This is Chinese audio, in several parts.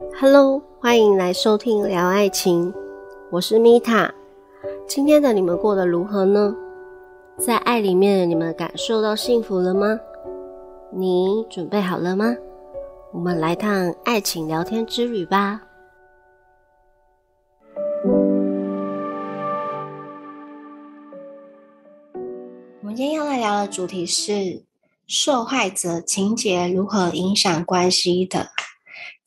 Hello，欢迎来收听聊爱情，我是米塔。今天的你们过得如何呢？在爱里面，你们感受到幸福了吗？你准备好了吗？我们来趟爱情聊天之旅吧。我们今天要来聊的主题是受害者情节如何影响关系的。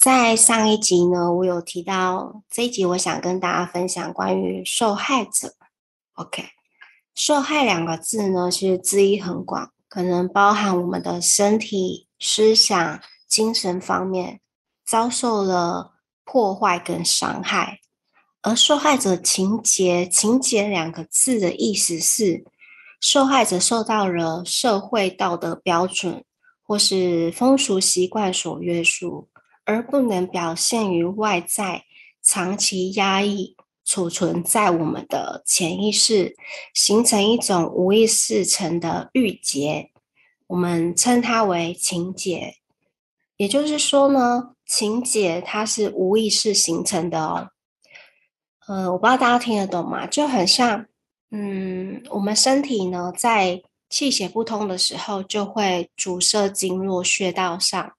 在上一集呢，我有提到这一集，我想跟大家分享关于受害者。OK，受害两个字呢，其实字义很广，可能包含我们的身体、思想、精神方面遭受了破坏跟伤害。而受害者情节，情节两个字的意思是，受害者受到了社会道德标准或是风俗习惯所约束。而不能表现于外在，长期压抑储存在我们的潜意识，形成一种无意识层的郁结，我们称它为情结。也就是说呢，情结它是无意识形成的哦。呃，我不知道大家听得懂吗？就很像，嗯，我们身体呢在气血不通的时候，就会阻塞经络穴道上。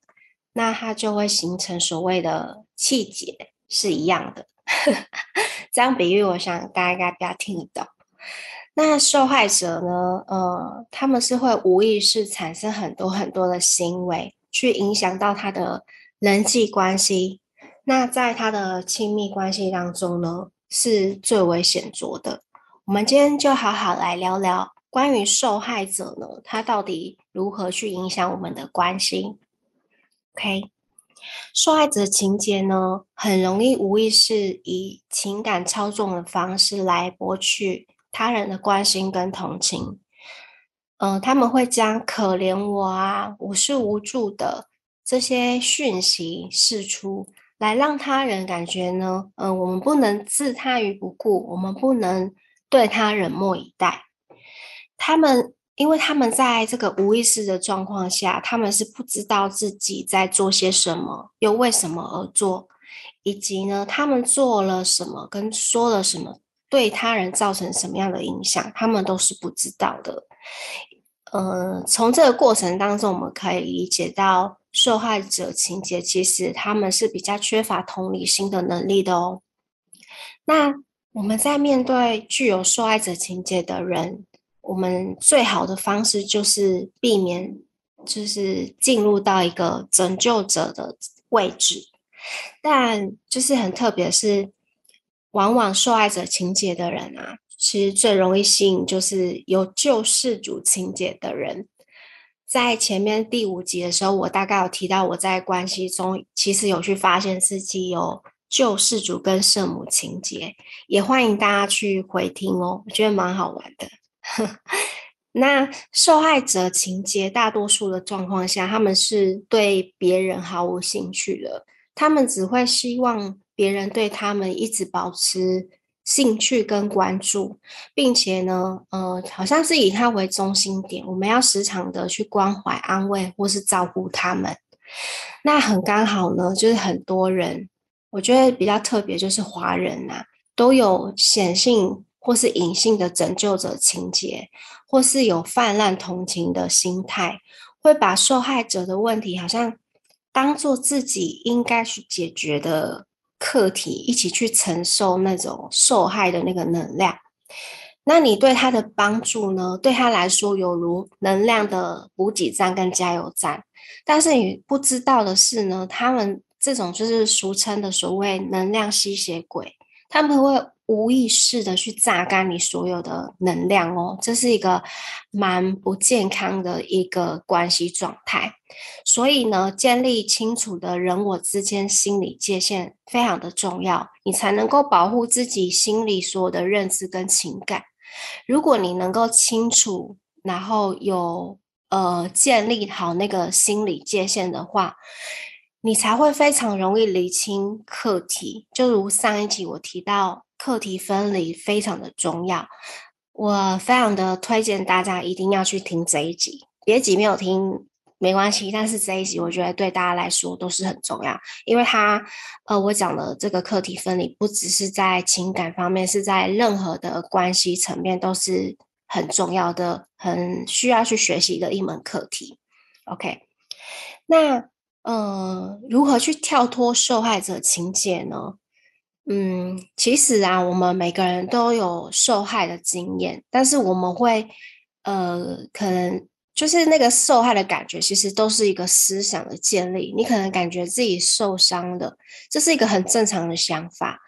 那它就会形成所谓的气结，是一样的。这样比喻，我想大家应该比较听得懂。那受害者呢？呃，他们是会无意识产生很多很多的行为，去影响到他的人际关系。那在他的亲密关系当中呢，是最为显著的。我们今天就好好来聊聊关于受害者呢，他到底如何去影响我们的关系。OK，受害者情节呢，很容易无意识以情感操纵的方式来博取他人的关心跟同情。嗯，他们会将“可怜我啊，我是无助的”这些讯息释出来，让他人感觉呢，嗯，我们不能置他于不顾，我们不能对他冷漠以待。他们。因为他们在这个无意识的状况下，他们是不知道自己在做些什么，又为什么而做，以及呢，他们做了什么跟说了什么，对他人造成什么样的影响，他们都是不知道的。呃，从这个过程当中，我们可以理解到，受害者情节其实他们是比较缺乏同理心的能力的哦。那我们在面对具有受害者情节的人。我们最好的方式就是避免，就是进入到一个拯救者的位置。但就是很特别是，往往受害者情节的人啊，其实最容易吸引就是有救世主情节的人。在前面第五集的时候，我大概有提到，我在关系中其实有去发现自己有救世主跟圣母情节，也欢迎大家去回听哦，我觉得蛮好玩的。那受害者情节，大多数的状况下，他们是对别人毫无兴趣的，他们只会希望别人对他们一直保持兴趣跟关注，并且呢，呃，好像是以他为中心点，我们要时常的去关怀、安慰或是照顾他们。那很刚好呢，就是很多人，我觉得比较特别，就是华人呐，都有显性。或是隐性的拯救者情节，或是有泛滥同情的心态，会把受害者的问题好像当做自己应该去解决的课题，一起去承受那种受害的那个能量。那你对他的帮助呢？对他来说有如能量的补给站跟加油站，但是你不知道的是呢，他们这种就是俗称的所谓能量吸血鬼，他们会。无意识的去榨干你所有的能量哦，这是一个蛮不健康的一个关系状态。所以呢，建立清楚的人我之间心理界限非常的重要，你才能够保护自己心里所有的认知跟情感。如果你能够清楚，然后有呃建立好那个心理界限的话，你才会非常容易理清课题。就如上一集我提到。课题分离非常的重要，我非常的推荐大家一定要去听这一集，别集没有听没关系，但是这一集我觉得对大家来说都是很重要，因为它，呃，我讲的这个课题分离不只是在情感方面，是在任何的关系层面都是很重要的，很需要去学习的一门课题。OK，那呃，如何去跳脱受害者情节呢？嗯，其实啊，我们每个人都有受害的经验，但是我们会，呃，可能。就是那个受害的感觉，其实都是一个思想的建立。你可能感觉自己受伤的，这是一个很正常的想法。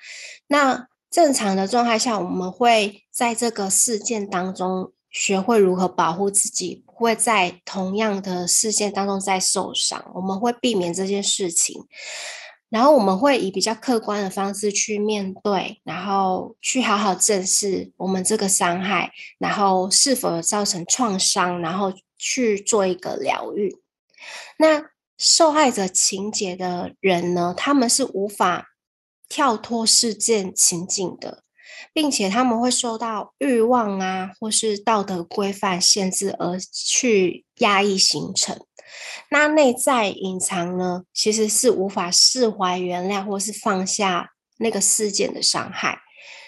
那正常的状态下，我们会在这个事件当中学会如何保护自己，不会在同样的事件当中再受伤。我们会避免这件事情。然后我们会以比较客观的方式去面对，然后去好好正视我们这个伤害，然后是否造成创伤，然后去做一个疗愈。那受害者情节的人呢，他们是无法跳脱事件情景的，并且他们会受到欲望啊，或是道德规范限制而去压抑形成。那内在隐藏呢，其实是无法释怀、原谅或是放下那个事件的伤害，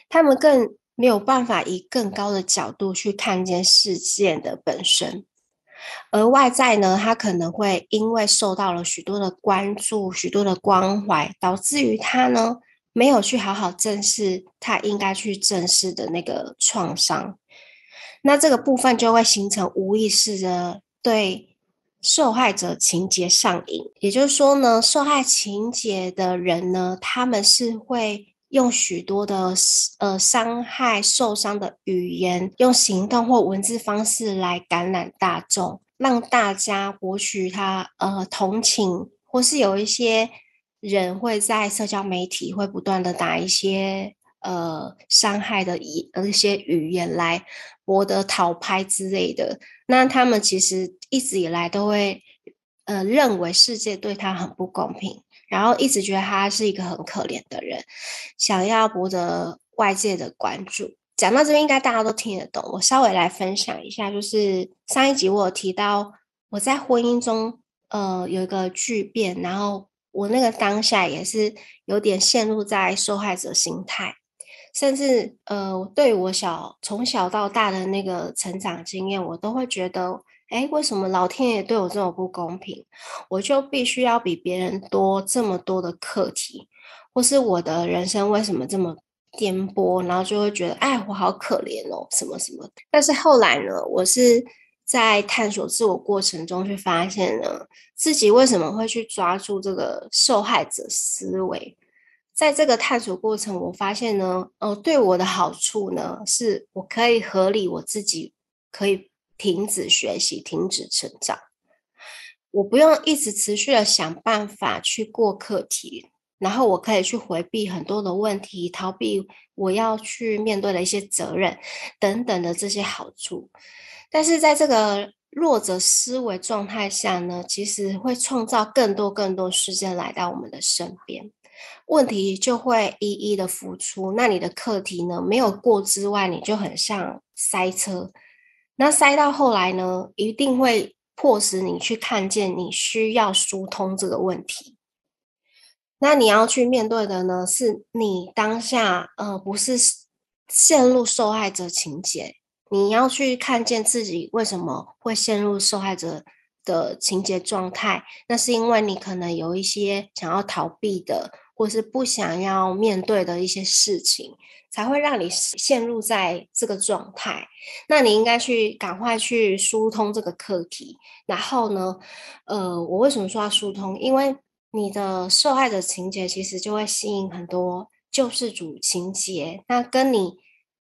他们更没有办法以更高的角度去看见事件的本身，而外在呢，他可能会因为受到了许多的关注、许多的关怀，导致于他呢没有去好好正视他应该去正视的那个创伤，那这个部分就会形成无意识的对。受害者情节上瘾，也就是说呢，受害情节的人呢，他们是会用许多的呃伤害、受伤的语言，用行动或文字方式来感染大众，让大家博取他呃同情，或是有一些人会在社交媒体会不断的打一些呃伤害的一呃一些语言来博得讨拍之类的。那他们其实一直以来都会，呃，认为世界对他很不公平，然后一直觉得他是一个很可怜的人，想要博得外界的关注。讲到这边，应该大家都听得懂。我稍微来分享一下，就是上一集我有提到我在婚姻中，呃，有一个巨变，然后我那个当下也是有点陷入在受害者心态。甚至呃，对我小从小到大的那个成长经验，我都会觉得，哎，为什么老天爷对我这么不公平？我就必须要比别人多这么多的课题，或是我的人生为什么这么颠簸？然后就会觉得，哎，我好可怜哦，什么什么。但是后来呢，我是在探索自我过程中去发现呢，自己为什么会去抓住这个受害者思维。在这个探索过程，我发现呢，哦，对我的好处呢，是我可以合理我自己，可以停止学习，停止成长，我不用一直持续的想办法去过课题，然后我可以去回避很多的问题，逃避我要去面对的一些责任等等的这些好处。但是在这个弱者思维状态下呢，其实会创造更多更多事件来到我们的身边。问题就会一一的浮出，那你的课题呢没有过之外，你就很像塞车，那塞到后来呢，一定会迫使你去看见你需要疏通这个问题。那你要去面对的呢，是你当下呃不是陷入受害者情节，你要去看见自己为什么会陷入受害者的情节状态，那是因为你可能有一些想要逃避的。或是不想要面对的一些事情，才会让你陷入在这个状态。那你应该去赶快去疏通这个课题。然后呢，呃，我为什么说要疏通？因为你的受害者情节其实就会吸引很多救世主情节，那跟你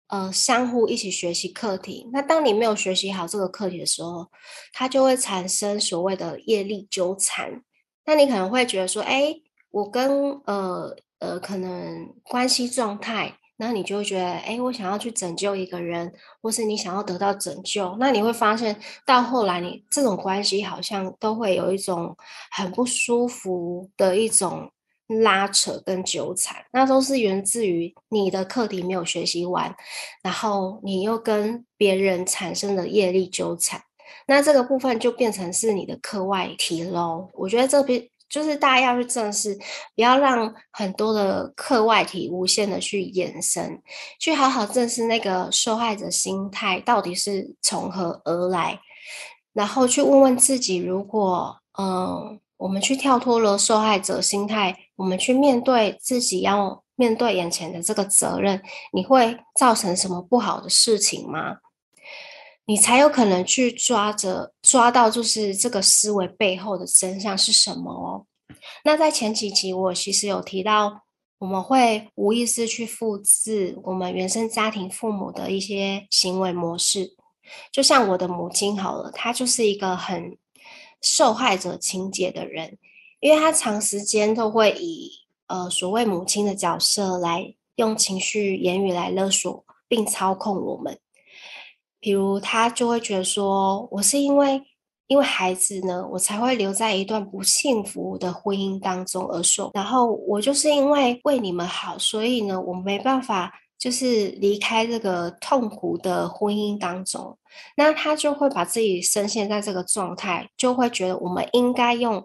呃相互一起学习课题。那当你没有学习好这个课题的时候，它就会产生所谓的业力纠缠。那你可能会觉得说，哎。我跟呃呃可能关系状态，那你就会觉得，哎，我想要去拯救一个人，或是你想要得到拯救，那你会发现到后来，你这种关系好像都会有一种很不舒服的一种拉扯跟纠缠，那都是源自于你的课题没有学习完，然后你又跟别人产生的业力纠缠，那这个部分就变成是你的课外题喽。我觉得这边就是大家要去正视，不要让很多的课外题无限的去延伸，去好好正视那个受害者心态到底是从何而来，然后去问问自己，如果嗯，我们去跳脱了受害者心态，我们去面对自己要面对眼前的这个责任，你会造成什么不好的事情吗？你才有可能去抓着抓到，就是这个思维背后的真相是什么哦。那在前几集我其实有提到，我们会无意识去复制我们原生家庭父母的一些行为模式，就像我的母亲好了，她就是一个很受害者情节的人，因为她长时间都会以呃所谓母亲的角色来用情绪言语来勒索并操控我们。比如他就会觉得说，我是因为因为孩子呢，我才会留在一段不幸福的婚姻当中而受。然后我就是因为为你们好，所以呢，我没办法就是离开这个痛苦的婚姻当中。那他就会把自己深陷在这个状态，就会觉得我们应该用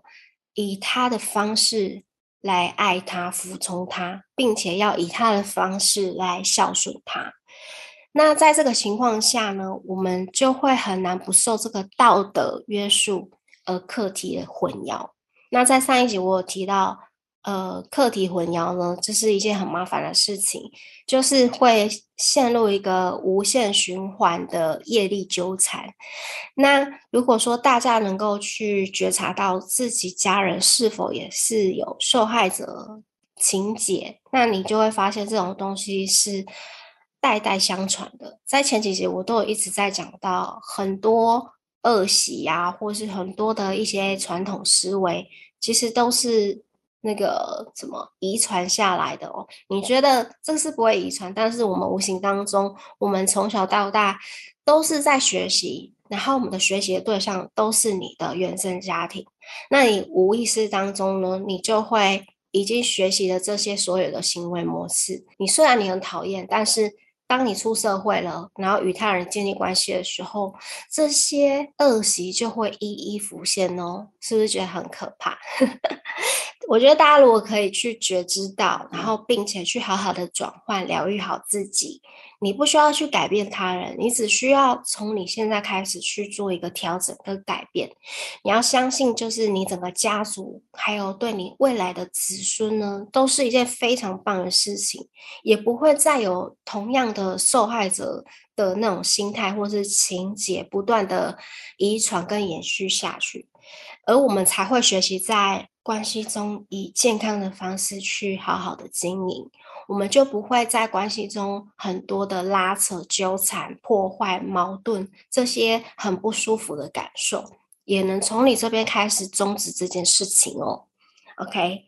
以他的方式来爱他、服从他，并且要以他的方式来孝顺他。那在这个情况下呢，我们就会很难不受这个道德约束而课题的混淆。那在上一集我有提到，呃，课题混淆呢，这是一件很麻烦的事情，就是会陷入一个无限循环的业力纠缠。那如果说大家能够去觉察到自己家人是否也是有受害者情节，那你就会发现这种东西是。代代相传的，在前几集我都有一直在讲到很多恶习呀，或是很多的一些传统思维，其实都是那个什么遗传下来的哦。你觉得这是不会遗传，但是我们无形当中，我们从小到大都是在学习，然后我们的学习的对象都是你的原生家庭，那你无意识当中呢，你就会已经学习了这些所有的行为模式。你虽然你很讨厌，但是。当你出社会了，然后与他人建立关系的时候，这些恶习就会一一浮现哦，是不是觉得很可怕？我觉得大家如果可以去觉知到，然后并且去好好的转换、疗愈好自己，你不需要去改变他人，你只需要从你现在开始去做一个调整跟改变。你要相信，就是你整个家族，还有对你未来的子孙呢，都是一件非常棒的事情，也不会再有同样的受害者的那种心态或是情节不断的遗传跟延续下去，而我们才会学习在。关系中以健康的方式去好好的经营，我们就不会在关系中很多的拉扯、纠缠、破坏、矛盾这些很不舒服的感受，也能从你这边开始终止这件事情哦。OK，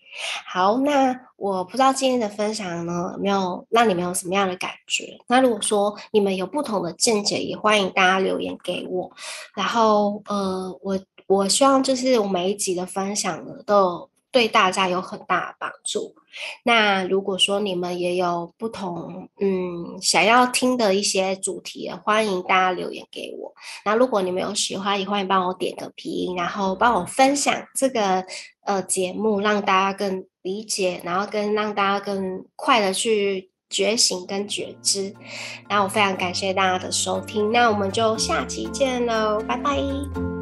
好，那我不知道今天的分享呢有没有让你们有什么样的感觉？那如果说你们有不同的见解，也欢迎大家留言给我。然后，呃，我。我希望就是我每一集的分享呢，都对大家有很大的帮助。那如果说你们也有不同嗯想要听的一些主题，欢迎大家留言给我。那如果你们有喜欢，也欢迎帮我点个评，然后帮我分享这个呃节目，让大家更理解，然后跟让大家更快的去觉醒跟觉知。那我非常感谢大家的收听，那我们就下期见喽，拜拜。